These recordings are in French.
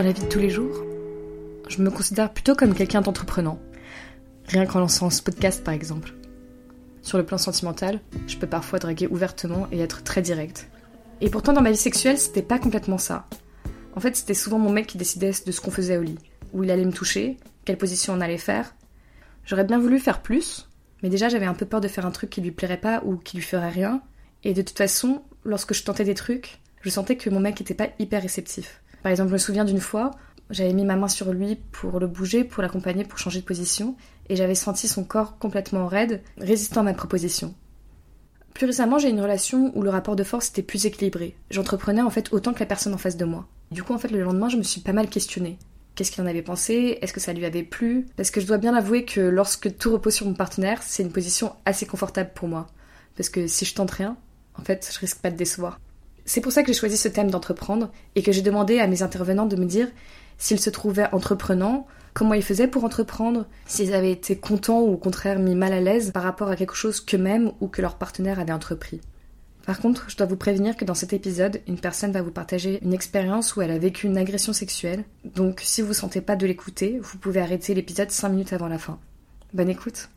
Dans la vie de tous les jours, je me considère plutôt comme quelqu'un d'entreprenant. Rien qu'en lançant ce podcast par exemple. Sur le plan sentimental, je peux parfois draguer ouvertement et être très direct. Et pourtant dans ma vie sexuelle, c'était pas complètement ça. En fait, c'était souvent mon mec qui décidait de ce qu'on faisait au lit, où il allait me toucher, quelle position on allait faire. J'aurais bien voulu faire plus, mais déjà j'avais un peu peur de faire un truc qui lui plairait pas ou qui lui ferait rien. Et de toute façon, lorsque je tentais des trucs, je sentais que mon mec était pas hyper réceptif. Par exemple, je me souviens d'une fois, j'avais mis ma main sur lui pour le bouger, pour l'accompagner, pour changer de position, et j'avais senti son corps complètement raide, résistant à ma proposition. Plus récemment, j'ai une relation où le rapport de force était plus équilibré. J'entreprenais en fait autant que la personne en face de moi. Du coup, en fait, le lendemain, je me suis pas mal questionnée. Qu'est-ce qu'il en avait pensé? Est-ce que ça lui avait plu? Parce que je dois bien avouer que lorsque tout repose sur mon partenaire, c'est une position assez confortable pour moi. Parce que si je tente rien, en fait, je risque pas de décevoir. C'est pour ça que j'ai choisi ce thème d'entreprendre et que j'ai demandé à mes intervenants de me dire s'ils se trouvaient entreprenants, comment ils faisaient pour entreprendre, s'ils avaient été contents ou au contraire mis mal à l'aise par rapport à quelque chose qu'eux-mêmes ou que leur partenaire avait entrepris. Par contre, je dois vous prévenir que dans cet épisode, une personne va vous partager une expérience où elle a vécu une agression sexuelle, donc si vous ne sentez pas de l'écouter, vous pouvez arrêter l'épisode 5 minutes avant la fin. Bonne écoute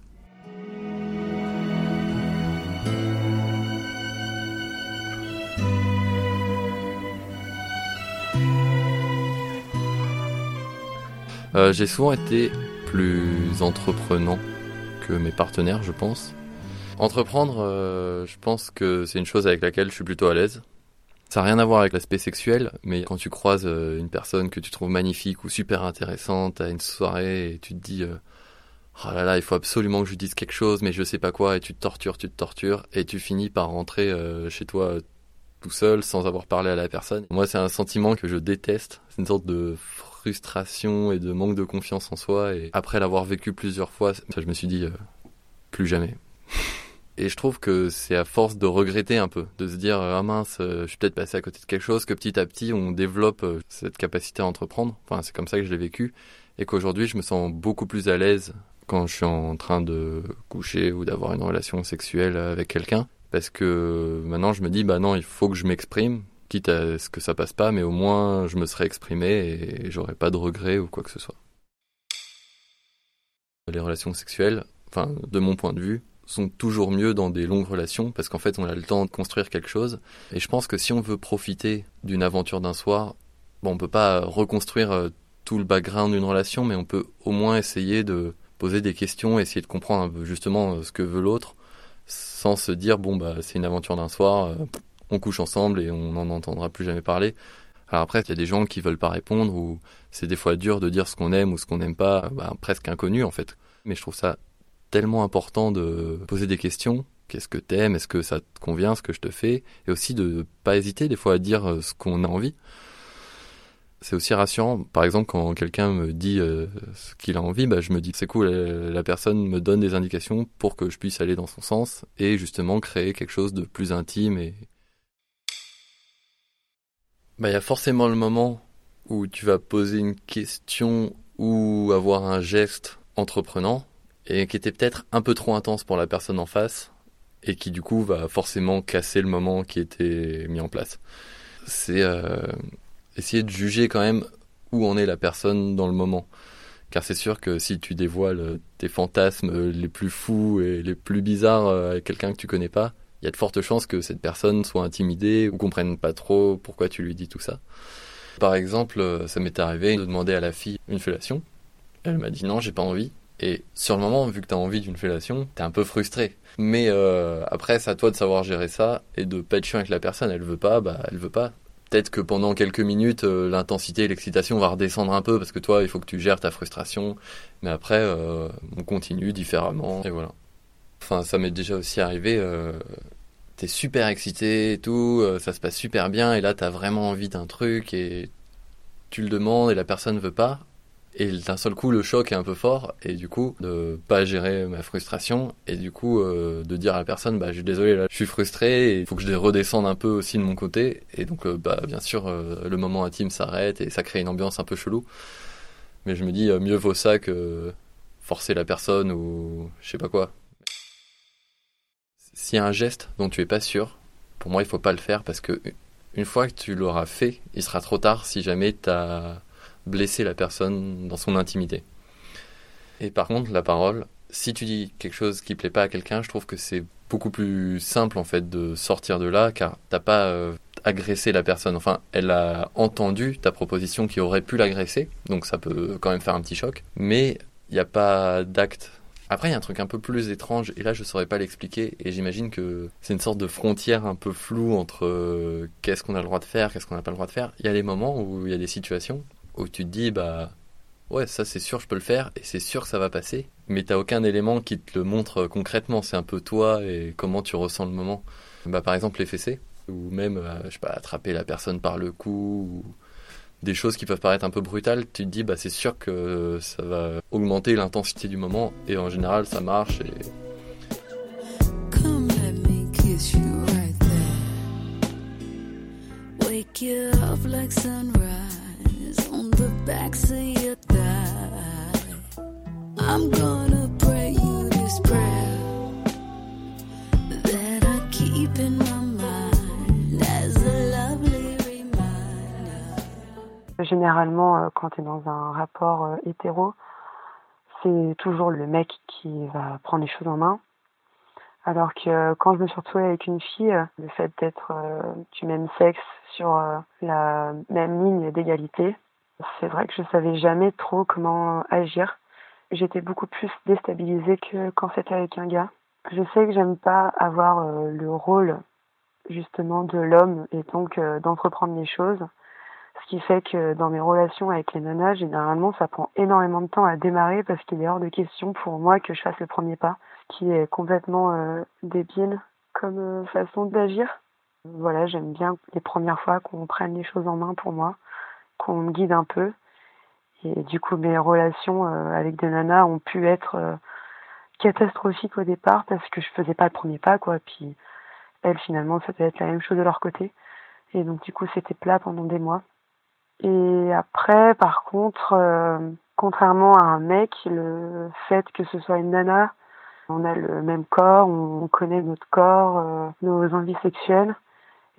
Euh, j'ai souvent été plus entreprenant que mes partenaires, je pense. Entreprendre, euh, je pense que c'est une chose avec laquelle je suis plutôt à l'aise. Ça n'a rien à voir avec l'aspect sexuel, mais quand tu croises euh, une personne que tu trouves magnifique ou super intéressante à une soirée et tu te dis oh là là, il faut absolument que je dise quelque chose, mais je sais pas quoi, et tu te tortures, tu te tortures, et tu finis par rentrer chez toi tout seul sans avoir parlé à la personne. Moi, c'est un sentiment que je déteste. C'est une sorte de frustration et de manque de confiance en soi. Et après l'avoir vécu plusieurs fois, je me suis dit, euh, plus jamais. Et je trouve que c'est à force de regretter un peu, de se dire ah mince, euh, je suis peut-être passé à côté de quelque chose, que petit à petit on développe euh, cette capacité à entreprendre. Enfin, c'est comme ça que je l'ai vécu, et qu'aujourd'hui je me sens beaucoup plus à l'aise quand je suis en train de coucher ou d'avoir une relation sexuelle avec quelqu'un, parce que maintenant je me dis bah non, il faut que je m'exprime, quitte à ce que ça passe pas, mais au moins je me serais exprimé et j'aurais pas de regrets ou quoi que ce soit. Les relations sexuelles, enfin de mon point de vue, sont toujours mieux dans des longues relations parce qu'en fait on a le temps de construire quelque chose. Et je pense que si on veut profiter d'une aventure d'un soir, bon on peut pas reconstruire euh, tout le background d'une relation, mais on peut au moins essayer de poser des questions, essayer de comprendre justement euh, ce que veut l'autre, sans se dire bon bah c'est une aventure d'un soir, euh, on couche ensemble et on n'en entendra plus jamais parler. Alors après, il y a des gens qui veulent pas répondre ou c'est des fois dur de dire ce qu'on aime ou ce qu'on n'aime pas, bah, presque inconnu en fait. Mais je trouve ça tellement important de poser des questions. Qu'est-ce que t'aimes? Est-ce que ça te convient ce que je te fais? Et aussi de pas hésiter des fois à dire euh, ce qu'on a envie. C'est aussi rassurant. Par exemple, quand quelqu'un me dit euh, ce qu'il a envie, bah, je me dis c'est cool, la personne me donne des indications pour que je puisse aller dans son sens et justement créer quelque chose de plus intime et, bah, il y a forcément le moment où tu vas poser une question ou avoir un geste entreprenant et qui était peut-être un peu trop intense pour la personne en face et qui du coup va forcément casser le moment qui était mis en place. C'est euh, essayer de juger quand même où en est la personne dans le moment. Car c'est sûr que si tu dévoiles tes fantasmes les plus fous et les plus bizarres à quelqu'un que tu connais pas, il y a de fortes chances que cette personne soit intimidée ou comprenne pas trop pourquoi tu lui dis tout ça. Par exemple, euh, ça m'est arrivé de demander à la fille une fellation. Elle m'a dit non, j'ai pas envie. Et sur le moment, vu que tu as envie d'une fellation, t'es un peu frustré. Mais euh, après, c'est à toi de savoir gérer ça et de pas être chiant avec la personne. Elle veut pas, bah elle veut pas. Peut-être que pendant quelques minutes, euh, l'intensité et l'excitation va redescendre un peu parce que toi, il faut que tu gères ta frustration. Mais après, on continue différemment et voilà. Enfin, ça m'est déjà aussi arrivé t'es super excité et tout, euh, ça se passe super bien, et là t'as vraiment envie d'un truc et tu le demandes et la personne ne veut pas. Et d'un seul coup, le choc est un peu fort, et du coup, de pas gérer ma frustration, et du coup, euh, de dire à la personne, bah, je suis désolé, là, je suis frustré, il faut que je redescende un peu aussi de mon côté. Et donc, euh, bah, bien sûr, le moment intime s'arrête, et ça crée une ambiance un peu chelou. Mais je me dis, mieux vaut ça que forcer la personne ou je sais pas quoi. S'il y a un geste dont tu es pas sûr, pour moi, il faut pas le faire parce que une fois que tu l'auras fait, il sera trop tard si jamais tu as blesser la personne dans son intimité. Et par contre, la parole, si tu dis quelque chose qui plaît pas à quelqu'un, je trouve que c'est beaucoup plus simple en fait de sortir de là, car t'as pas euh, agressé la personne. Enfin, elle a entendu ta proposition qui aurait pu l'agresser, donc ça peut quand même faire un petit choc. Mais il n'y a pas d'acte après, il y a un truc un peu plus étrange, et là, je saurais pas l'expliquer, et j'imagine que c'est une sorte de frontière un peu floue entre euh, qu'est-ce qu'on a le droit de faire, qu'est-ce qu'on n'a pas le droit de faire. Il y a des moments où il y a des situations où tu te dis, bah, ouais, ça c'est sûr, je peux le faire, et c'est sûr que ça va passer, mais t'as aucun élément qui te le montre concrètement, c'est un peu toi et comment tu ressens le moment. Bah, par exemple, les fessées, ou même, euh, je sais pas, attraper la personne par le cou, ou des choses qui peuvent paraître un peu brutales, tu te dis bah c'est sûr que ça va augmenter l'intensité du moment et en général ça marche et Come let me kiss you right there. Wake you up like sunrise on the back of your thigh. I'm gonna pray you this prayer that I keep in Généralement, euh, quand tu es dans un rapport euh, hétéro, c'est toujours le mec qui va prendre les choses en main. Alors que quand je me suis retrouvée avec une fille, le fait d'être euh, du même sexe sur la même ligne d'égalité, c'est vrai que je savais jamais trop comment agir. J'étais beaucoup plus déstabilisée que quand c'était avec un gars. Je sais que j'aime pas avoir le rôle justement de l'homme et donc d'entreprendre les choses. Ce qui fait que dans mes relations avec les nanas, généralement, ça prend énormément de temps à démarrer parce qu'il est hors de question pour moi que je fasse le premier pas, ce qui est complètement euh, débile comme euh, façon d'agir. Voilà, j'aime bien les premières fois qu'on prenne les choses en main pour moi, qu'on me guide un peu. Et du coup, mes relations euh, avec des nanas ont pu être catastrophiques au départ parce que je faisais pas le premier pas, quoi. Puis elles, finalement, ça devait être la même chose de leur côté. Et donc, du coup, c'était plat pendant des mois. Et après, par contre, euh, contrairement à un mec, le fait que ce soit une nana, on a le même corps, on connaît notre corps, euh, nos envies sexuelles.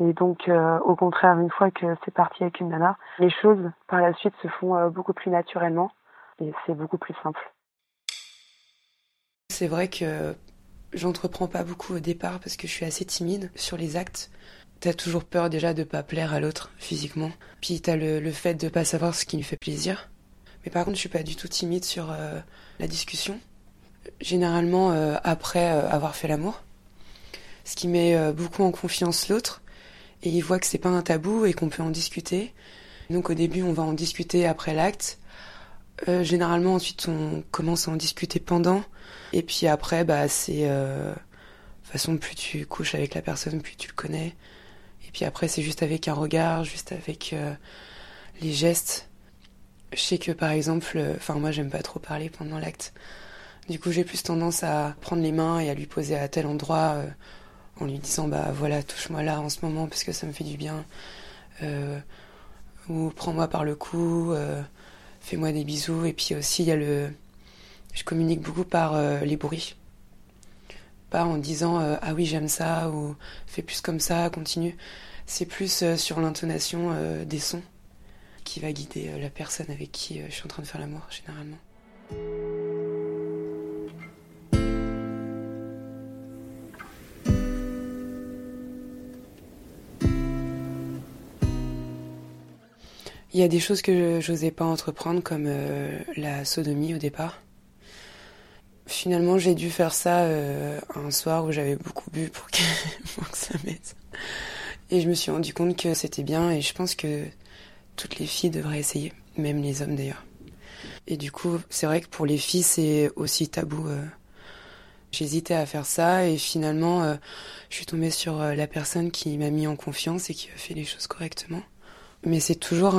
Et donc, euh, au contraire, une fois que c'est parti avec une nana, les choses par la suite se font beaucoup plus naturellement et c'est beaucoup plus simple. C'est vrai que j'entreprends pas beaucoup au départ parce que je suis assez timide sur les actes. T'as toujours peur déjà de pas plaire à l'autre physiquement. Puis t'as le, le fait de pas savoir ce qui lui fait plaisir. Mais par contre, je suis pas du tout timide sur euh, la discussion. Généralement, euh, après euh, avoir fait l'amour, ce qui met beaucoup en confiance l'autre, et il voit que c'est pas un tabou et qu'on peut en discuter. Donc au début, on va en discuter après l'acte. généralement, ensuite, on commence à en discuter pendant, et puis après, bah c'est de toute façon, plus tu couches avec la personne, plus tu le connais, puis après, c'est juste avec un regard, juste avec euh, les gestes. Je sais que par exemple, euh, enfin moi j'aime pas trop parler pendant l'acte. Du coup, j'ai plus tendance à prendre les mains et à lui poser à tel endroit euh, en lui disant bah voilà, touche-moi là en ce moment parce que ça me fait du bien. ou prends-moi par le cou, fais-moi des bisous. Et puis aussi, il y a le. Je communique beaucoup par les bruits en disant ah oui j'aime ça ou fais plus comme ça, continue. C'est plus euh, sur l'intonation euh, des sons qui va guider la personne avec qui je suis en train de faire l'amour généralement. Il y a des choses que je n'osais pas entreprendre comme la sodomie au départ. Finalement, j'ai dû faire ça euh, un soir où j'avais beaucoup bu pour que, ça m'aide. Et je me suis rendu compte que c'était bien et je pense que toutes les filles devraient essayer, même les hommes d'ailleurs. Et du coup, c'est vrai que pour les filles, c'est aussi tabou. Euh. J'hésitais à faire ça et finalement, euh, je suis tombée sur la personne qui m'a mis en confiance et qui a fait les choses correctement. Mais c'est toujours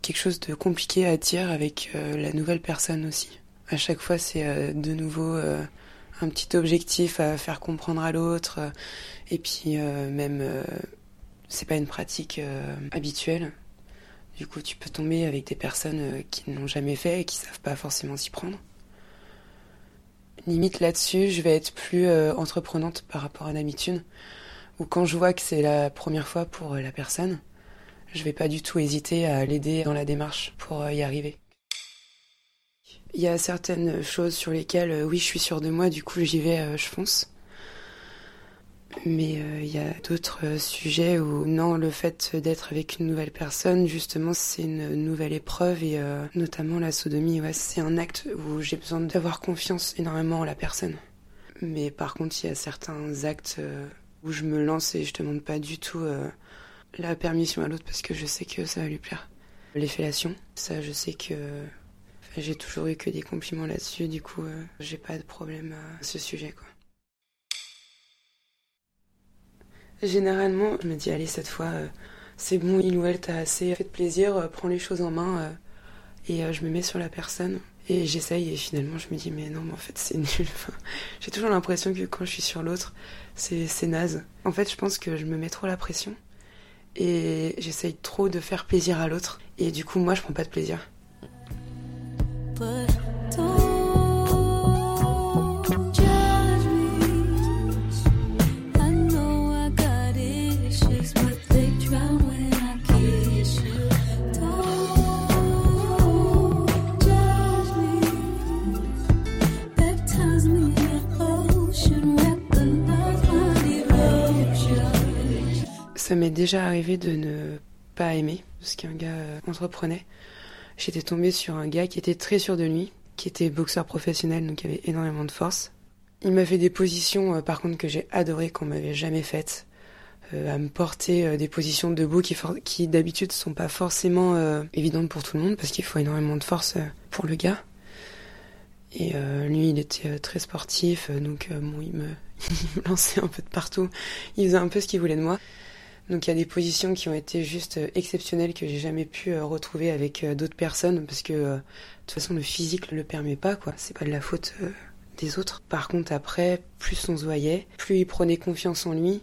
quelque chose de compliqué à dire avec la nouvelle personne aussi. À chaque fois, c'est euh, de nouveau euh, un petit objectif à faire comprendre à l'autre. Euh, et puis même, c'est pas une pratique habituelle. Du coup, tu peux tomber avec des personnes qui n'ont jamais fait et qui savent pas forcément s'y prendre. Limite là-dessus, je vais être plus entreprenante par rapport à d'habitude. Ou quand je vois que c'est la première fois pour la personne, je vais pas du tout hésiter à l'aider dans la démarche pour euh, y arriver. Il y a certaines choses sur lesquelles, euh, oui, je suis sûre de moi, du coup, j'y vais, euh, je fonce. Mais il y a d'autres sujets où, non, le fait d'être avec une nouvelle personne, justement, c'est une nouvelle épreuve et notamment la sodomie, ouais, c'est un acte où j'ai besoin d'avoir confiance énormément en la personne. Mais par contre, il y a certains actes où je me lance et je demande pas du tout la permission à l'autre parce que je sais que ça va lui plaire. Les fellations, ça je sais que j'ai toujours eu que des compliments là-dessus, du coup euh, j'ai pas de problème à ce sujet quoi. Généralement, je me dis allez cette fois euh, c'est bon, il ou elle t'a assez fait plaisir, euh, prends les choses en main et je me mets sur la personne et j'essaye et finalement je me dis mais non mais en fait c'est nul. j'ai toujours l'impression que quand je suis sur l'autre, c'est naze. En fait, je pense que je me mets trop la pression et j'essaye trop de faire plaisir à l'autre et du coup moi je prends pas de plaisir. Déjà arrivé de ne pas aimer ce qu'un gars euh, entreprenait. J'étais tombée sur un gars qui était très sûr de lui, qui était boxeur professionnel, donc qui avait énormément de force. Il m'a fait des positions, euh, par contre, que j'ai adoré, qu'on m'avait jamais faites. Euh, à me porter des positions debout qui, qui d'habitude sont pas forcément évidentes pour tout le monde, parce qu'il faut énormément de force pour le gars. Et lui, il était très sportif, donc bon, il me, il me lançait un peu de partout. Il faisait un peu ce qu'il voulait de moi. Donc il y a des positions qui ont été juste euh, exceptionnelles que j'ai jamais pu euh, retrouver avec euh, d'autres personnes parce que de toute façon le physique ne le permet pas quoi. C'est pas de la faute des autres. Par contre après, plus on se voyait, plus il prenait confiance en lui.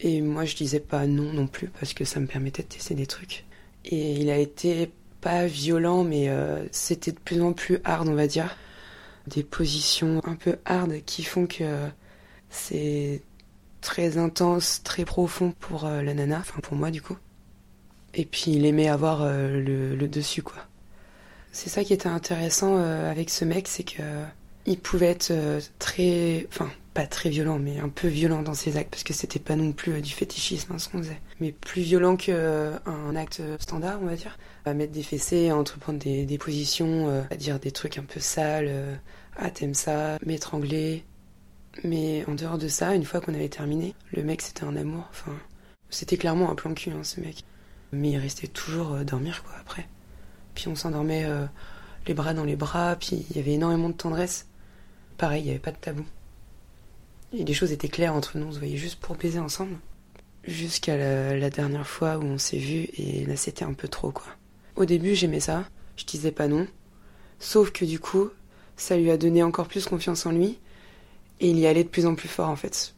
Et moi je disais pas non non plus parce que ça me permettait de tester des trucs. Et il a été pas violent mais c'était de plus en plus hard on va dire. Des positions un peu hard qui font que c'est très intense, très profond pour euh, la nana, enfin pour moi du coup. Et puis il aimait avoir euh, le, dessus quoi. C'est ça qui était intéressant euh, avec ce mec, c'est que il pouvait être très, enfin pas très violent, mais un peu violent dans ses actes parce que c'était pas non plus du fétichisme hein, ce qu'on faisait, mais plus violent qu'un acte standard on va dire. À mettre des fessées, à entreprendre des, positions, à dire des trucs un peu sales, à t'aimes ça, m'étrangler, mais en dehors de ça, une fois qu'on avait terminé, le mec c'était un amour. Enfin, c'était clairement un plan cul, hein, ce mec. Mais il restait toujours euh, dormir, quoi, après. Puis on s'endormait euh, les bras dans les bras, puis il y avait énormément de tendresse. Pareil, il n'y avait pas de tabou. Et les choses étaient claires entre nous, on se voyait juste pour baiser ensemble. Jusqu'à la, la dernière fois où on s'est vu, et là c'était un peu trop, quoi. Au début, j'aimais ça, je disais pas non. Sauf que du coup, ça lui a donné encore plus confiance en lui. Et il y allait de plus en plus fort en fait.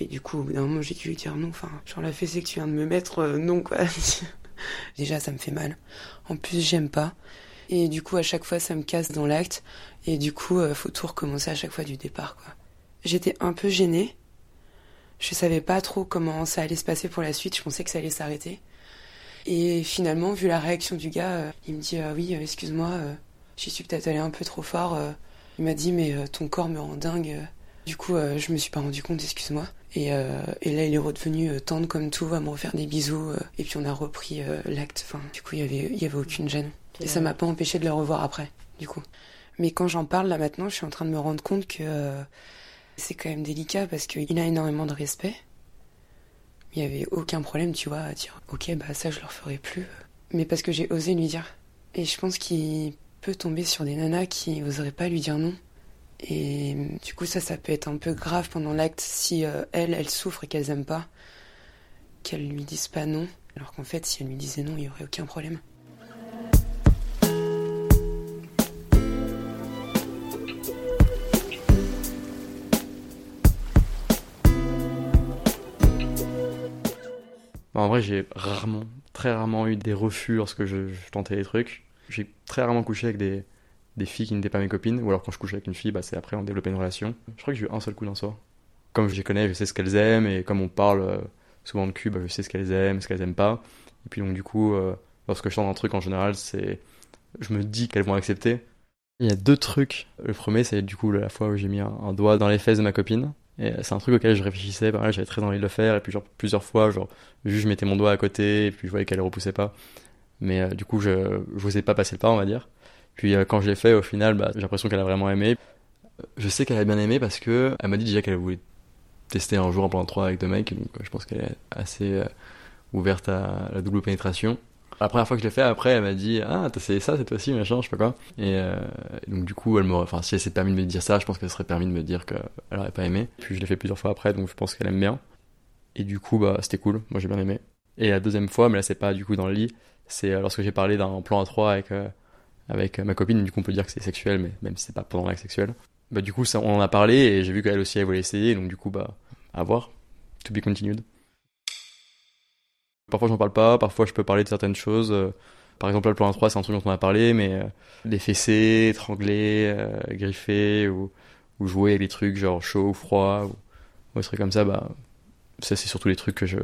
Et du coup, au bout d'un moment, j'ai dû lui dire non. Enfin, genre la fessée que tu viens de me mettre, euh, non quoi. Déjà, ça me fait mal. En plus, j'aime pas. Et du coup, à chaque fois, ça me casse dans l'acte. Et du coup, euh, faut tout recommencer à chaque fois du départ quoi. J'étais un peu gênée. Je savais pas trop comment ça allait se passer pour la suite. Je pensais que ça allait s'arrêter. Et finalement, vu la réaction du gars, euh, il me dit oui, excuse-moi, j'y suis peut-être allé un peu trop fort. Il m'a dit mais euh, ton corps me rend dingue. Du coup, euh, je me suis pas rendu compte, excuse-moi. Et, euh, là, il est redevenu tendre comme tout, à me refaire des bisous. et puis on a repris l'acte. Du coup, il y avait, aucune gêne. Et ça m'a pas empêché de le revoir après, du coup. Mais quand j'en parle là maintenant, je suis en train de me rendre compte que c'est quand même délicat parce qu'il a énormément de respect. Il y avait aucun problème, tu vois, à dire ok, bah ça je le referai plus. Mais parce que j'ai osé lui dire. Et je pense qu'il peut tomber sur des nanas qui n'oseraient pas lui dire non. Et du coup, ça, ça peut être un peu grave pendant l'acte si euh, elle, elle souffre et qu'elle aiment pas, qu'elle lui dise pas non, alors qu'en fait, si elle lui disait non, il y aurait aucun problème. Bah, en vrai, j'ai rarement, très rarement eu des refus lorsque je tentais des trucs j'ai très rarement couché avec des, filles qui n'étaient pas mes copines, ou alors quand je couchais avec une fille, bah, c'est après on développait une relation. Je crois que j'ai eu un seul coup d'un soir. Comme je les connais, je sais ce qu'elles aiment, et comme on parle euh, souvent de cul, bah, je sais ce qu'elles aiment, ce qu'elles aiment pas. Et puis donc du coup, euh, lorsque je tente un truc en général, c'est, je me dis qu'elles vont accepter. Il y a deux trucs. Le premier, c'est du coup la fois où j'ai mis un, doigt dans les fesses de ma copine. Et c'est un truc auquel je réfléchissais, pareil, j'avais très envie de le faire, et puis plusieurs fois, genre, juste je mettais mon doigt à côté, et puis je voyais qu'elle repoussait pas. Mais euh, du coup, je, n'osais pas passer le pas, on va dire. Puis euh, quand je l'ai fait, au final, bah, j'ai l'impression qu'elle a vraiment aimé. Je sais qu'elle a bien aimé parce que elle m'a dit déjà qu'elle voulait tester un jour en plan 3 avec deux mecs, donc je pense qu'elle est assez euh, ouverte à la double pénétration. La première fois que je l'ai fait, après, elle m'a dit Ah, t'as essayé ça cette fois-ci, machin, je sais pas quoi. Et, donc, du coup, elle m'aurait. Enfin, si elle s'est permis de me dire ça, je pense qu'elle serait permis de me dire qu'elle aurait pas aimé. Puis je l'ai fait plusieurs fois après, donc je pense qu'elle aime bien. Et du coup, bah, c'était cool. Moi, j'ai bien aimé. Et la deuxième fois, mais là, c'est pas du coup dans le lit, c'est lorsque j'ai parlé d'un plan à 3 avec, avec ma copine. Du coup, on peut dire que c'est sexuel, mais même si c'est pas pendant l'acte sexuel bah du coup ça, on en a parlé et j'ai vu qu'elle aussi elle voulait essayer donc du coup bah à voir to be continued parfois j'en parle pas parfois je peux parler de certaines choses euh, par exemple le plan 3 c'est un truc dont on a parlé mais euh, les fessés étrangler euh, griffer ou, ou jouer avec des trucs genre chaud ou froid ou, ou des trucs comme ça bah ça c'est surtout les trucs que je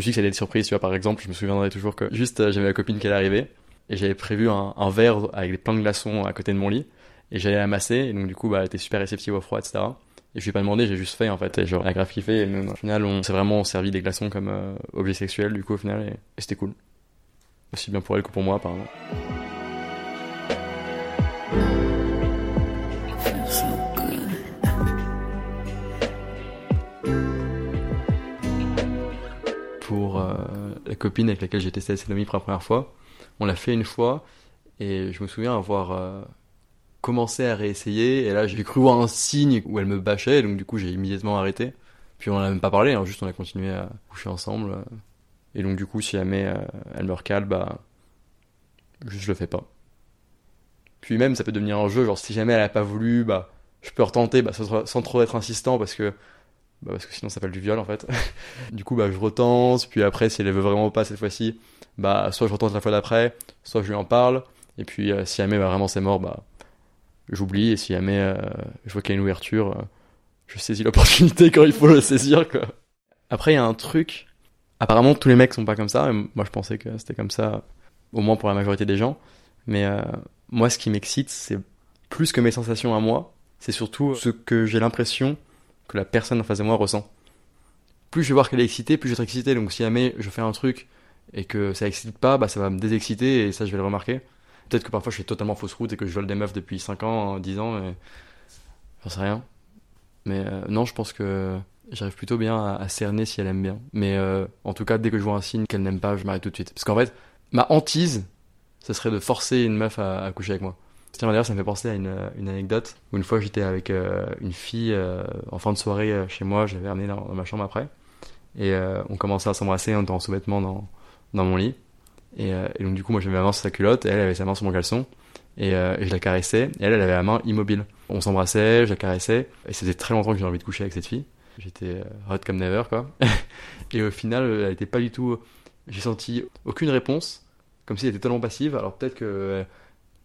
me suis dit que ça allait être surprise tu vois par exemple je me souviendrai toujours que juste j'avais ma copine qui allait arriver et j'avais prévu un, verre avec plein de glaçons à côté de mon lit et j'allais la masser, et donc du coup, bah, elle était super réceptive au froid, etc. Et je lui ai pas demandé, j'ai juste fait en fait, et genre, elle a grave kiffé, et au final, on s'est vraiment servi des glaçons comme euh, objet sexuel, du coup, au final, et, c'était cool. Aussi bien pour elle que pour moi, apparemment. La copine avec laquelle j'ai testé la sodomie pour la première fois, on l'a fait une fois, et je me souviens avoir euh, commencé à réessayer et là j'ai cru voir un signe où elle me bâchait donc du coup j'ai immédiatement arrêté. Puis on en a même pas parlé hein, juste on a continué à coucher ensemble et donc du coup si jamais euh, elle me recale bah je le fais pas. Puis même ça peut devenir un jeu genre si jamais elle a pas voulu bah je peux retenter bah, sans trop être insistant parce que bah, parce que sinon ça s'appelle du viol en fait du coup bah je retente puis après si elle veut vraiment pas cette fois-ci bah soit je retente la fois d'après soit je lui en parle et puis euh, si jamais bah, vraiment c'est mort bah j'oublie et si jamais euh, je vois qu'il y a une ouverture, euh, je saisis l'opportunité quand il faut le saisir. Quoi. Après, il y a un truc. Apparemment, tous les mecs sont pas comme ça. Moi, je pensais que c'était comme ça, au moins pour la majorité des gens. Mais euh, moi, ce qui m'excite, c'est plus que mes sensations à moi, c'est surtout ce que j'ai l'impression que la personne en face de moi ressent. Plus je vais voir qu'elle est excitée, plus je vais être excité. Donc si jamais je fais un truc et que ça excite pas, bah ça va me désexciter et ça je vais le remarquer. Peut-être que parfois je fais totalement fausse route et que je vole des meufs depuis 5 ans, 10 ans, et j'en sais rien. Mais euh, non, je pense que j'arrive plutôt bien à, cerner si elle aime bien. Mais euh, en tout cas, dès que je vois un signe qu'elle n'aime pas, je m'arrête tout de suite. Parce qu'en fait, ma hantise, ce serait de forcer une meuf à, coucher avec moi. Tiens, d'ailleurs, ça me fait penser à une, anecdote où une fois j'étais avec euh, une fille en fin de soirée chez moi, je l'avais amenée dans, ma chambre après. Et on commençait à s'embrasser, on était en sous-vêtements dans, dans mon lit. Euh, et, donc du coup, moi j'avais ma main sur sa culotte, et elle avait sa main sur mon caleçon, et, euh, je la caressais, et elle, avait la main immobile. On s'embrassait, je la caressais, et c'était très longtemps que j'avais envie de coucher avec cette fille. J'étais euh, hot comme never, quoi. et au final, elle était pas du tout... J'ai senti aucune réponse, comme si elle était tellement passive, alors peut-être que...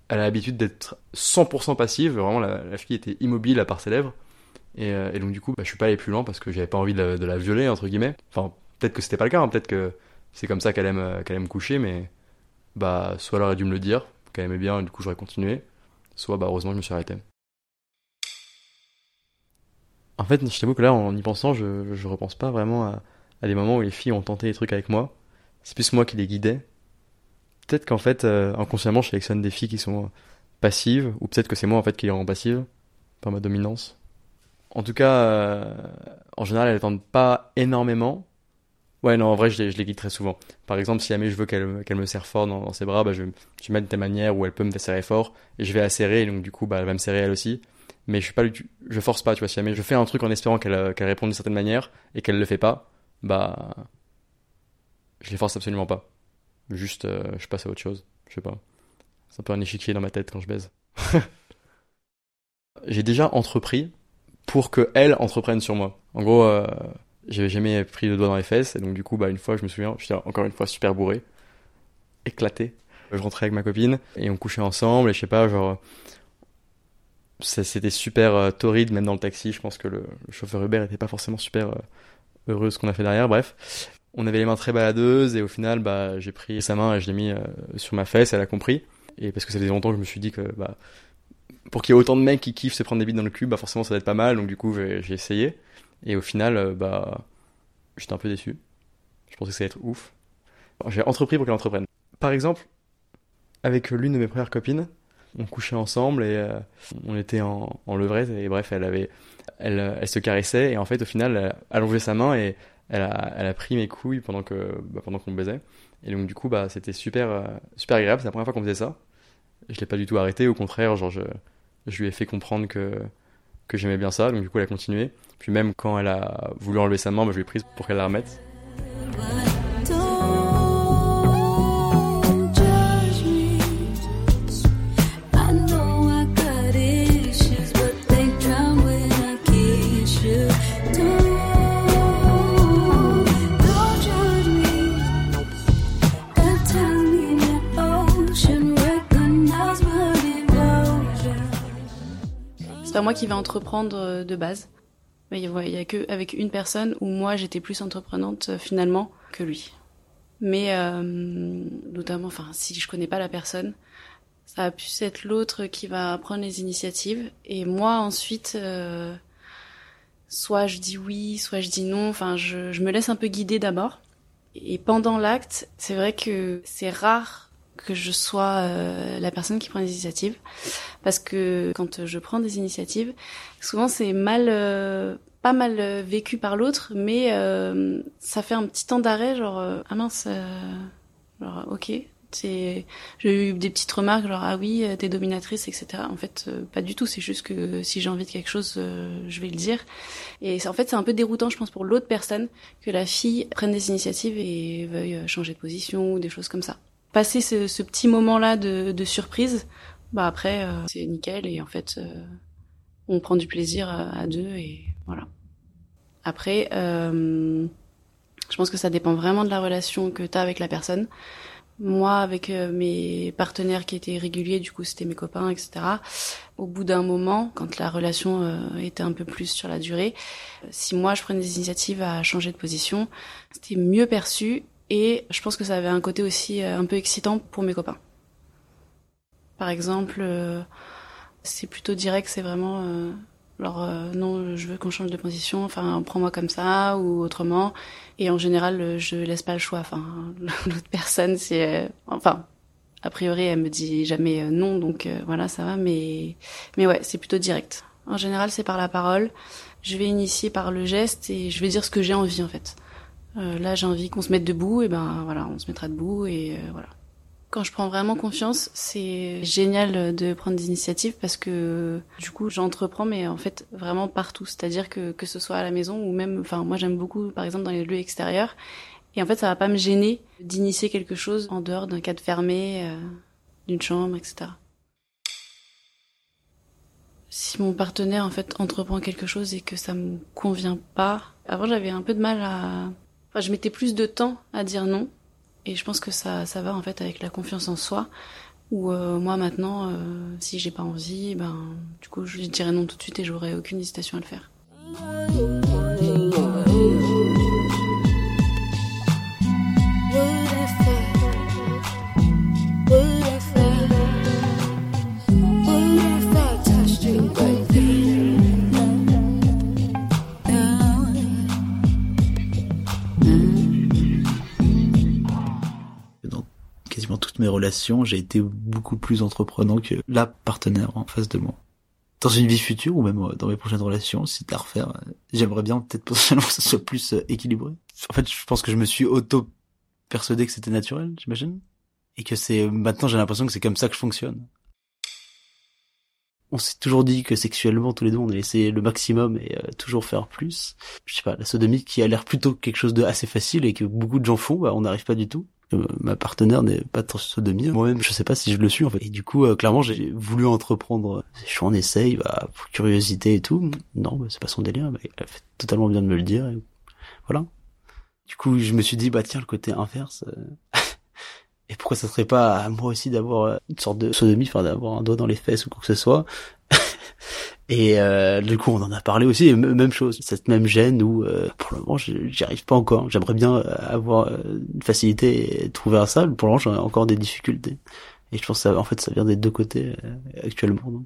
Elle a l'habitude d'être 100% passive, vraiment la, fille était immobile à part ses lèvres. Et, et donc du coup, bah, je suis pas allé plus loin parce que j'avais pas envie de la, de la, violer, entre guillemets. Enfin, peut-être que c'était pas le cas, hein. peut-être que c'est comme ça qu'elle aime, euh, qu'elle aime coucher, mais bah, soit elle aurait dû me le dire, qu'elle aimait bien, et du coup j'aurais continué, soit bah, heureusement je me suis arrêté. En fait, je t'avoue que là, en y pensant, je, je repense pas vraiment à, à, des moments où les filles ont tenté des trucs avec moi. C'est plus moi qui les guidais. Peut-être qu'en fait, euh, inconsciemment, je sélectionne des filles qui sont passives, ou peut-être que c'est moi en fait qui les rend passives par ma dominance. En tout cas, euh, en général, elles tentent pas énormément, Ouais, non, en vrai, je les, je guide très souvent. Par exemple, si jamais je veux qu'elle me serre fort dans, ses bras, bah, je, vais mettre des manières où elle peut me serrer fort, et je vais la serrer, et donc du coup, bah, elle va me serrer elle aussi. Mais je suis pas, je force pas, tu vois. Si jamais je fais un truc en espérant qu'elle qu'elle réponde d'une certaine manière, et qu'elle le fait pas, bah, je les force absolument pas. Juste, euh, je passe à autre chose. Je sais pas. C'est un peu un échiquier dans ma tête quand je baise. J'ai déjà entrepris pour que elle entreprenne sur moi. En gros, euh, j'avais jamais pris le doigt dans les fesses, et donc du coup, bah, une fois, je me souviens, j'étais encore une fois super bourré, éclaté. Je rentrais avec ma copine, et on couchait ensemble, et je sais pas, genre, c'était super euh, torride, même dans le taxi. Je pense que le, chauffeur Uber était pas forcément super euh, heureux ce qu'on a fait derrière. Bref, on avait les mains très baladeuses et au final, bah, j'ai pris sa main et je l'ai mis euh, sur ma fesse. Elle a compris. Et parce que ça faisait longtemps que je me suis dit que bah, pour qu'il y ait autant de mecs qui kiffent se prendre des bites dans le cul, bah forcément ça va être pas mal. Donc du coup, j'ai essayé. Et au final, euh, bah, j'étais un peu déçu. Je pensais que ça allait être ouf. J'ai entrepris pour qu'elle entreprenne. Par exemple, avec l'une de mes premières copines, on couchait ensemble et euh, on était en, en levrette et bref, elle avait, elle, elle se caressait et en fait au final, elle a allongé sa main et elle a, elle a pris mes couilles pendant que, bah, pendant qu'on baisait. Et donc du coup, bah c'était super, euh, super agréable. C'est la première fois qu'on faisait ça. Je l'ai pas du tout arrêté. Au contraire, genre je, je lui ai fait comprendre que que j'aimais bien ça. Donc du coup, elle a continué. Puis même quand elle a voulu enlever sa main, bah, je lui ai prise pour qu'elle la remette. Pas moi qui vais entreprendre euh, de base. Mais il n'y a que avec une personne où moi j'étais plus entreprenante euh, finalement que lui. Mais euh, notamment, enfin, si je connais pas la personne, ça a pu être l'autre qui va prendre les initiatives et moi ensuite, soit je dis oui, soit je dis non. Enfin, je, je me laisse un peu guider d'abord. Et pendant l'acte, c'est vrai que c'est rare que je sois euh, la personne qui prend des initiatives. Parce que quand je prends des initiatives souvent c'est mal euh, pas mal euh, vécu par l'autre mais ça fait un petit temps d'arrêt genre ah mince genre ok j'ai eu des petites remarques genre ah oui t'es dominatrice etc en fait pas du tout. C'est juste que si j'ai envie de quelque chose je vais le dire. Et en fait c'est un peu déroutant je pense pour l'autre personne que la fille prenne des initiatives et veuille changer de position ou des choses comme ça passer ce, petit moment-là de, surprise, bah après euh, c'est nickel et en fait euh, on prend du plaisir à, deux et voilà. Après, euh, je pense que ça dépend vraiment de la relation que tu as avec la personne. Moi, avec mes partenaires qui étaient réguliers, du coup c'était mes copains, etc. Au bout d'un moment, quand la relation était un peu plus sur la durée, si moi je prenais des initiatives à changer de position, c'était mieux perçu et je pense que ça avait un côté aussi euh, un peu excitant pour mes copains. Par exemple, euh, c'est plutôt direct, c'est vraiment euh, alors non, je veux qu'on change de position, enfin prends-moi comme ça ou autrement. Et en général, je laisse pas le choix. Enfin, l'autre personne, c'est enfin a priori, elle me dit jamais non, donc voilà, ça va. Mais mais ouais, c'est plutôt direct. En général, c'est par la parole. Je vais initier par le geste et je vais dire ce que j'ai envie en fait. Euh, là, j'ai envie qu'on se mette debout, et ben voilà, on se mettra debout et euh, voilà. Quand je prends vraiment confiance, c'est génial de prendre des initiatives parce que du coup, j'entreprends, mais en fait vraiment partout. C'est-à-dire que que ce soit à la maison ou même, enfin moi j'aime beaucoup, par exemple dans les lieux extérieurs. Et en fait, ça va pas me gêner d'initier quelque chose en dehors d'un cadre fermé, euh, d'une chambre, etc. Si mon partenaire en fait entreprend quelque chose et que ça me convient pas, avant j'avais un peu de mal à je mettais plus de temps à dire non. Et je pense que ça, va en fait avec la confiance en soi. Où euh, moi maintenant, euh, si j'ai pas envie, ben du coup je dirais non tout de suite et j'aurais aucune hésitation à le faire. Relations, j'ai été beaucoup plus entreprenant que la partenaire en face de moi. Dans une vie future ou même euh, dans mes prochaines relations, si t'as à refaire, euh, j'aimerais bien peut-être potentiellement que ça soit plus euh, équilibré. En fait, je pense que je me suis auto persuadé que c'était naturel, j'imagine, et que c'est maintenant j'ai l'impression que c'est comme ça que je fonctionne. On s'est toujours dit que sexuellement tous les deux on allait essayer le maximum et toujours faire plus. Je sais pas, la sodomie qui a l'air plutôt quelque chose de assez facile et que beaucoup de gens font, bah, on n'arrive pas du tout ma partenaire n'est pas trop sodomie. Moi-même, je sais pas si je le suis en fait. Et du coup, euh, clairement, j'ai voulu entreprendre. Je suis en essaye, bah, pour curiosité et tout. Non, bah, c'est pas son délire. Mais elle a fait totalement bien de me le dire. Et voilà. Du coup, je me suis dit, bah tiens, le côté inverse. Euh, et pourquoi ça serait pas à moi aussi d'avoir euh, une sorte de sodomie, enfin d'avoir un doigt dans les fesses ou quoi que ce soit. Et euh, du coup, on en a parlé aussi, même chose, cette même gêne où, euh, pour le moment, j'y arrive pas encore. J'aimerais bien avoir une facilité et trouver un salle. Pour le moment, j'ai encore des difficultés. Et je pense que ça, en fait, ça vient des deux côtés actuellement. Donc.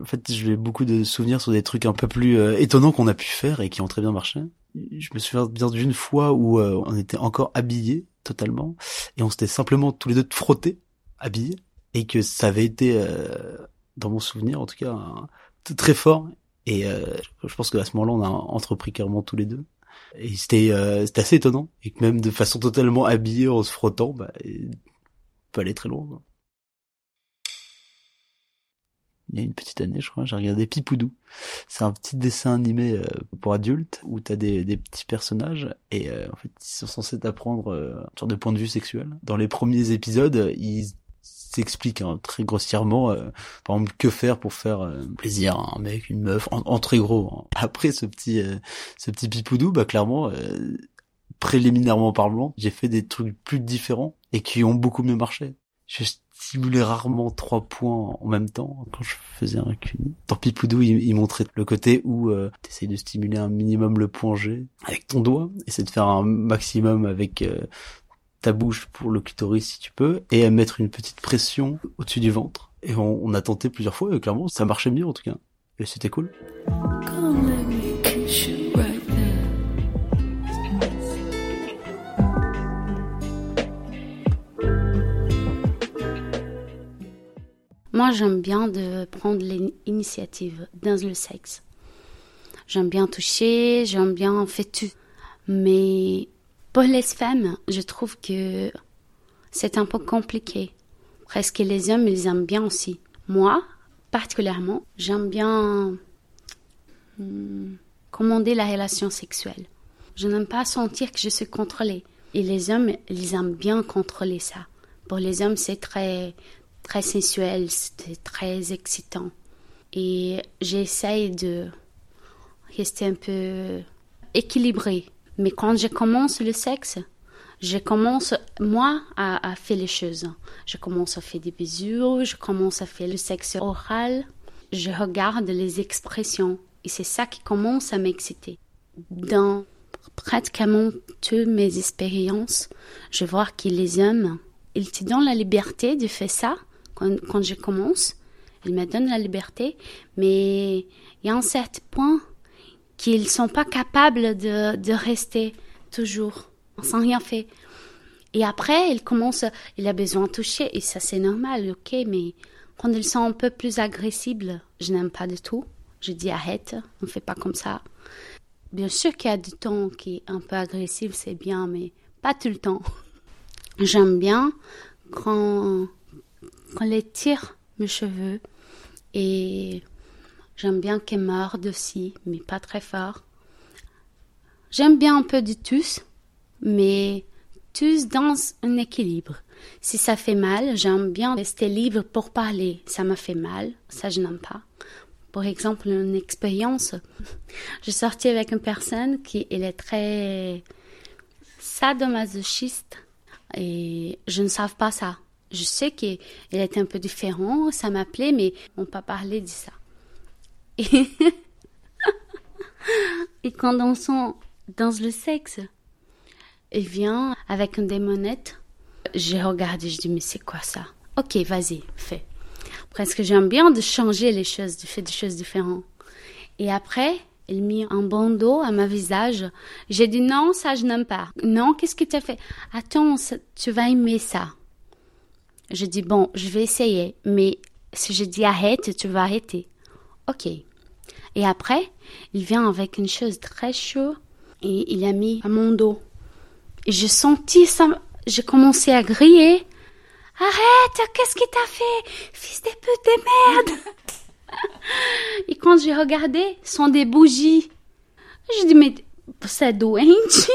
En fait, j'ai beaucoup de souvenirs sur des trucs un peu plus étonnants qu'on a pu faire et qui ont très bien marché. Je me souviens bien d'une fois où on était encore habillés totalement et on s'était simplement tous les deux frottés, habillés, et que ça avait été, dans mon souvenir en tout cas, très fort. Et euh, je pense qu'à ce moment-là, on a entrepris carrément tous les deux. Et c'était euh, c'était assez étonnant. Et que même de façon totalement habillée, en se frottant, bah, on peut aller très loin. Il y a une petite année, je crois, j'ai regardé Pipoudou. C'est un petit dessin animé euh, pour adultes où t'as des, des petits personnages et en fait ils sont censés t'apprendre euh, une sorte de point de vue sexuel. Dans les premiers épisodes, ils s'explique hein, très grossièrement, euh, par exemple, que faire pour faire euh, plaisir à un mec, une meuf, en, très gros. Hein. Après ce petit, euh, ce petit pipoudou, bah clairement, préliminairement parlant, j'ai fait des trucs plus différents et qui ont beaucoup mieux marché. Je stimulais rarement trois points en même temps quand je faisais un cuni. Dans Pipoudou, il, montrait le côté où euh, tu essayes de stimuler un minimum le point G avec ton doigt, essayer de faire un maximum avec ta bouche pour le clitoris si tu peux, et à mettre une petite pression au-dessus du ventre. Et on, a tenté plusieurs fois, et clairement, ça marchait mieux en tout cas. Et c'était cool. Moi, j'aime bien de prendre l'initiative dans le sexe. J'aime bien toucher, j'aime bien tout. Mais pour les femmes, je trouve que c'est un peu compliqué. Presque les hommes, ils aiment bien aussi. Moi, particulièrement, j'aime bien hmm, commander la relation sexuelle. Je n'aime pas sentir que je suis contrôlée. Et les hommes, ils aiment bien contrôler ça. Pour les hommes, c'est très, très sensuel, c'est très excitant. Et j'essaye de rester un peu équilibrée mais quand je commence le sexe, je commence, moi, à, faire les choses. Je commence à faire des bisous, je commence à faire le sexe oral, je regarde les expressions. Et c'est ça qui commence à m'exciter. Dans pratiquement toutes mes expériences, je vois que les hommes, ils te donnent la liberté de faire ça quand, quand je commence. Ils me donnent la liberté, mais il y a un certain point qu'ils ne sont pas capables de, de rester toujours sans rien faire. Et après, il commence, il a besoin de toucher, et ça c'est normal, ok, mais quand ils sont un peu plus agressibles, je n'aime pas du tout. Je dis arrête, on ne fait pas comme ça. Bien sûr qu'il y a du temps qui est un peu agressif, c'est bien, mais pas tout le temps. J'aime bien quand, quand les tire mes cheveux et J'aime bien morde aussi, mais pas très fort. J'aime bien un peu du tous, mais tous dans un équilibre. Si ça fait mal, j'aime bien rester libre pour parler. Ça me fait mal, ça je n'aime pas. Pour exemple, une expérience, j'ai sorti avec une personne qui elle est très sadomasochiste et je ne savais pas ça. Je sais qu'elle est un peu différente, ça m'appelait, mais on pas parler de ça. Et, quand on sent le sexe, il vient avec une démonette. J'ai regardé, je dis, mais c'est quoi ça? Ok, vas-y, fais. Presque j'aime bien de changer les choses, de faire des choses différentes. Et après, il mit un bandeau à ma visage. J'ai dit non, ça je n'aime pas. Non, qu'est-ce que tu as fait? Attends, tu vas aimer ça. Je dis bon, je vais essayer, mais si je dis arrête, tu vas arrêter. Ok. Et après, il vient avec une chose très chaude et il a mis à mon dos. Et j'ai senti ça, j'ai commencé à griller. Arrête, qu'est-ce qu'il t'a fait Fils de pute de merde Et quand j'ai regardé, ce sont des bougies. Je dis, mais c'est doente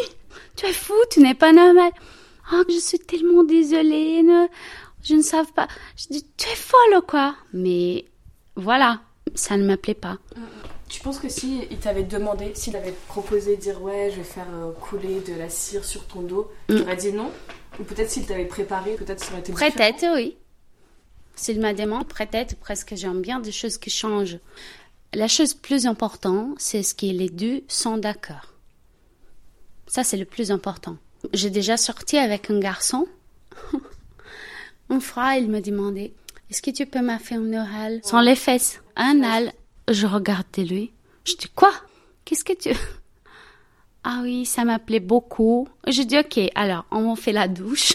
Tu es fou, tu n'es pas normal. Oh, je suis tellement désolée. Je ne savais pas. Je dis, tu es folle, quoi? Mais voilà, ça ne m'appelait pas. Tu penses que si il t'avait demandé, s'il avait proposé de dire ouais, je vais faire euh, couler de la cire sur ton dos, tu mm. aurais dit non? Ou peut-être s'il t'avait préparé, peut-être ça aurait été Peut-être, oui. S'il m'a demandé, peut-être, presque j'aime bien des choses qui changent. la chose plus importante, c'est ce que les deux sont d'accord. Ça, c'est le plus important. J'ai déjà sorti avec un garçon. Mon frère, il me demandait, est-ce que tu peux me faire un oral sans les fesses? Un al. Je regardais lui. Je dis, quoi? Qu'est-ce que tu... Ah oui, ça m'appelait beaucoup. Je dis, ok, alors, on fait la douche.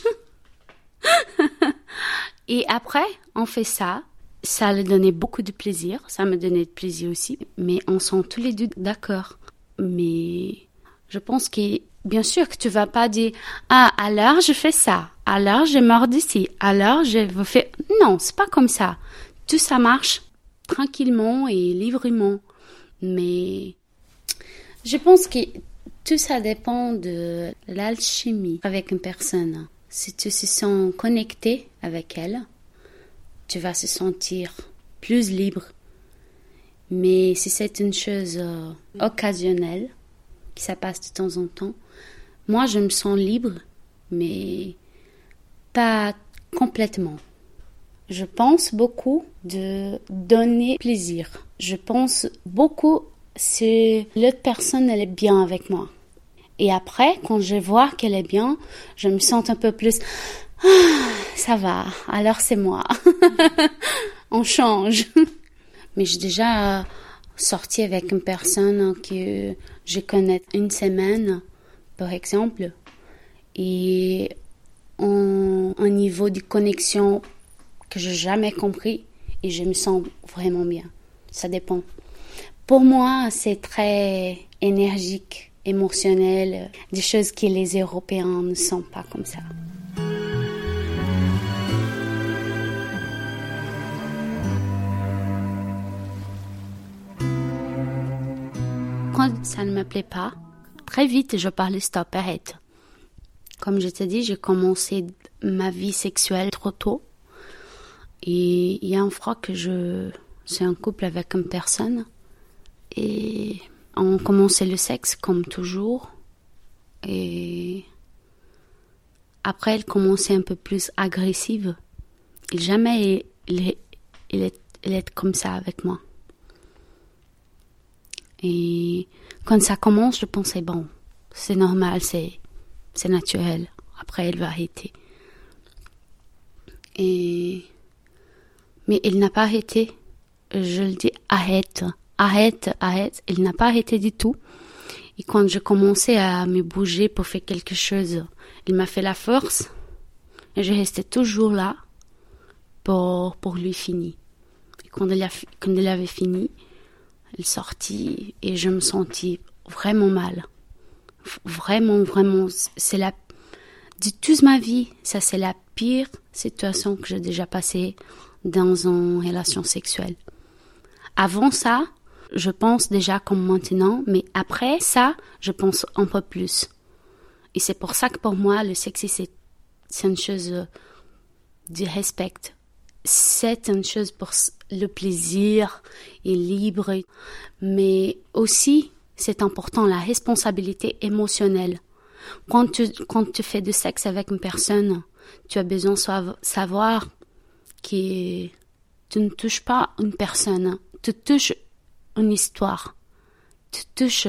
Et après, on fait ça. Ça le donnait beaucoup de plaisir. Ça me donnait de plaisir aussi. Mais on sent tous les deux d'accord. Mais je pense que, bien sûr, que tu vas pas dire, ah, alors je fais ça. Alors je mors d'ici. Alors je vous fais. Non, c'est pas comme ça. Tout ça marche tranquillement et librement. Mais je pense que tout ça dépend de l'alchimie avec une personne. Si tu te sens connecté avec elle, tu vas se sentir plus libre. Mais si c'est une chose euh, occasionnelle, qui ça passe de temps en temps, moi je me sens libre, mais pas complètement. Je pense beaucoup de donner plaisir. Je pense beaucoup si l'autre personne elle est bien avec moi. Et après, quand je vois qu'elle est bien, je me sens un peu plus ah, ça va, alors c'est moi. On change. Mais j'ai déjà sorti avec une personne que je connais une semaine, par exemple, et un, niveau de connexion que j'ai jamais compris et je me sens vraiment bien. Ça dépend. Pour moi, c'est très énergique, émotionnel, des choses que les Européens ne sont pas comme ça. Quand ça ne me plaît pas, très vite je parle stop, arrête. Comme je t'ai dit, j'ai commencé ma vie sexuelle trop tôt. Et il y a un fois que je suis en couple avec une personne et on commençait le sexe comme toujours. Et après, elle commençait un peu plus agressive. Et jamais il, est, comme ça avec moi. Et quand ça commence, je pensais, bon, c'est normal, c'est naturel. Après, elle va arrêter. Mais il n'a pas arrêté. Je le dis, arrête arrête, arrête. Il n'a pas arrêté du tout. Et quand je commençais à me bouger pour faire quelque chose, il m'a fait la force. Et je restais toujours là pour, pour lui finir. Et quand il, a, quand il avait fini, il sortit et je me sentis vraiment mal. Vraiment, vraiment, c'est la, de toute ma vie, ça c'est la pire situation que j'ai déjà passée dans une relation sexuelle. Avant ça, je pense déjà comme maintenant, mais après ça, je pense un peu plus. Et c'est pour ça que pour moi, le sexe, c'est, une chose euh, du respect. C'est une chose pour le plaisir et libre, mais aussi, c'est important, la responsabilité émotionnelle. Quand tu, quand tu fais du sexe avec une personne, tu as besoin de savoir que tu ne touches pas une personne, tu touches une histoire, tu touches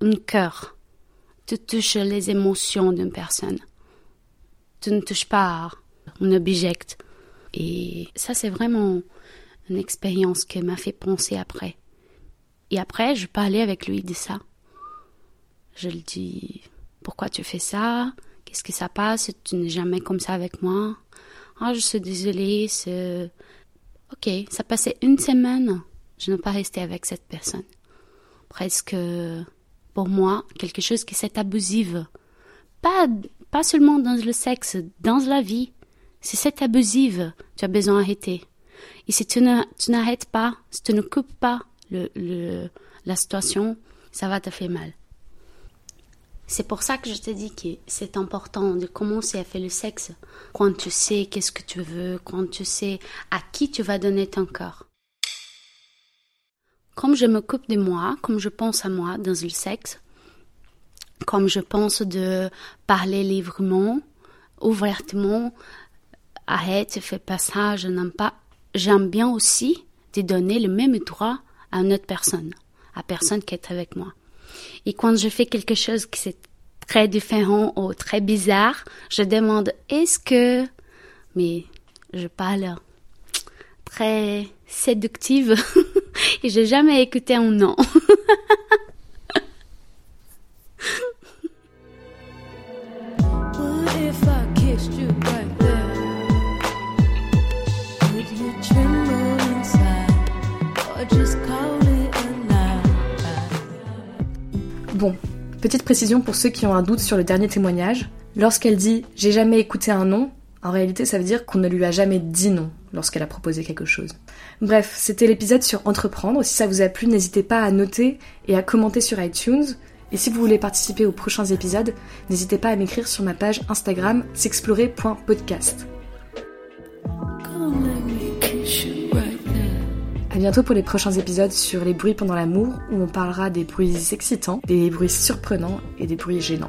un cœur, tu touches les émotions d'une personne. Tu ne touches pas un objet. Et ça, c'est vraiment une expérience qui m'a fait penser après. Et après, je parlais avec lui de ça. Je lui dis, pourquoi tu fais ça? Qu'est-ce que ça passe? Tu n'es jamais comme ça avec moi? Ah, je suis désolée. Ok, ça passait une semaine. Je n'ai pas resté avec cette personne. Presque, pour moi, quelque chose qui est abusif. Pas, pas seulement dans le sexe, dans la vie. Si c'est abusif, tu as besoin d'arrêter. Et si tu n'arrêtes pas, si tu ne coupes pas le, le, la situation, ça va te faire mal. C'est pour ça que je te dis que c'est important de commencer à faire le sexe quand tu sais qu'est-ce que tu veux, quand tu sais à qui tu vas donner ton corps. Comme je m'occupe de moi, comme je pense à moi dans le sexe, comme je pense de parler librement, ouvertement, arrête, fais pas ça, je n'aime pas. J'aime bien aussi de donner le même droit à une autre personne, à personne qui est avec moi. Et quand je fais quelque chose qui c'est très différent ou très bizarre, je demande est-ce que, mais je parle très séductive et j'ai jamais écouté un non. Bon, petite précision pour ceux qui ont un doute sur le dernier témoignage. Lorsqu'elle dit j'ai jamais écouté un non, en réalité ça veut dire qu'on ne lui a jamais dit non lorsqu'elle a proposé quelque chose. Bref, c'était l'épisode sur entreprendre. Si ça vous a plu, n'hésitez pas à noter et à commenter sur iTunes. Et si vous voulez participer aux prochains épisodes, n'hésitez pas à m'écrire sur ma page Instagram s'explorer.podcast. À bientôt pour les prochains épisodes sur les bruits pendant l'amour où on parlera des bruits excitants, des bruits surprenants et des bruits gênants.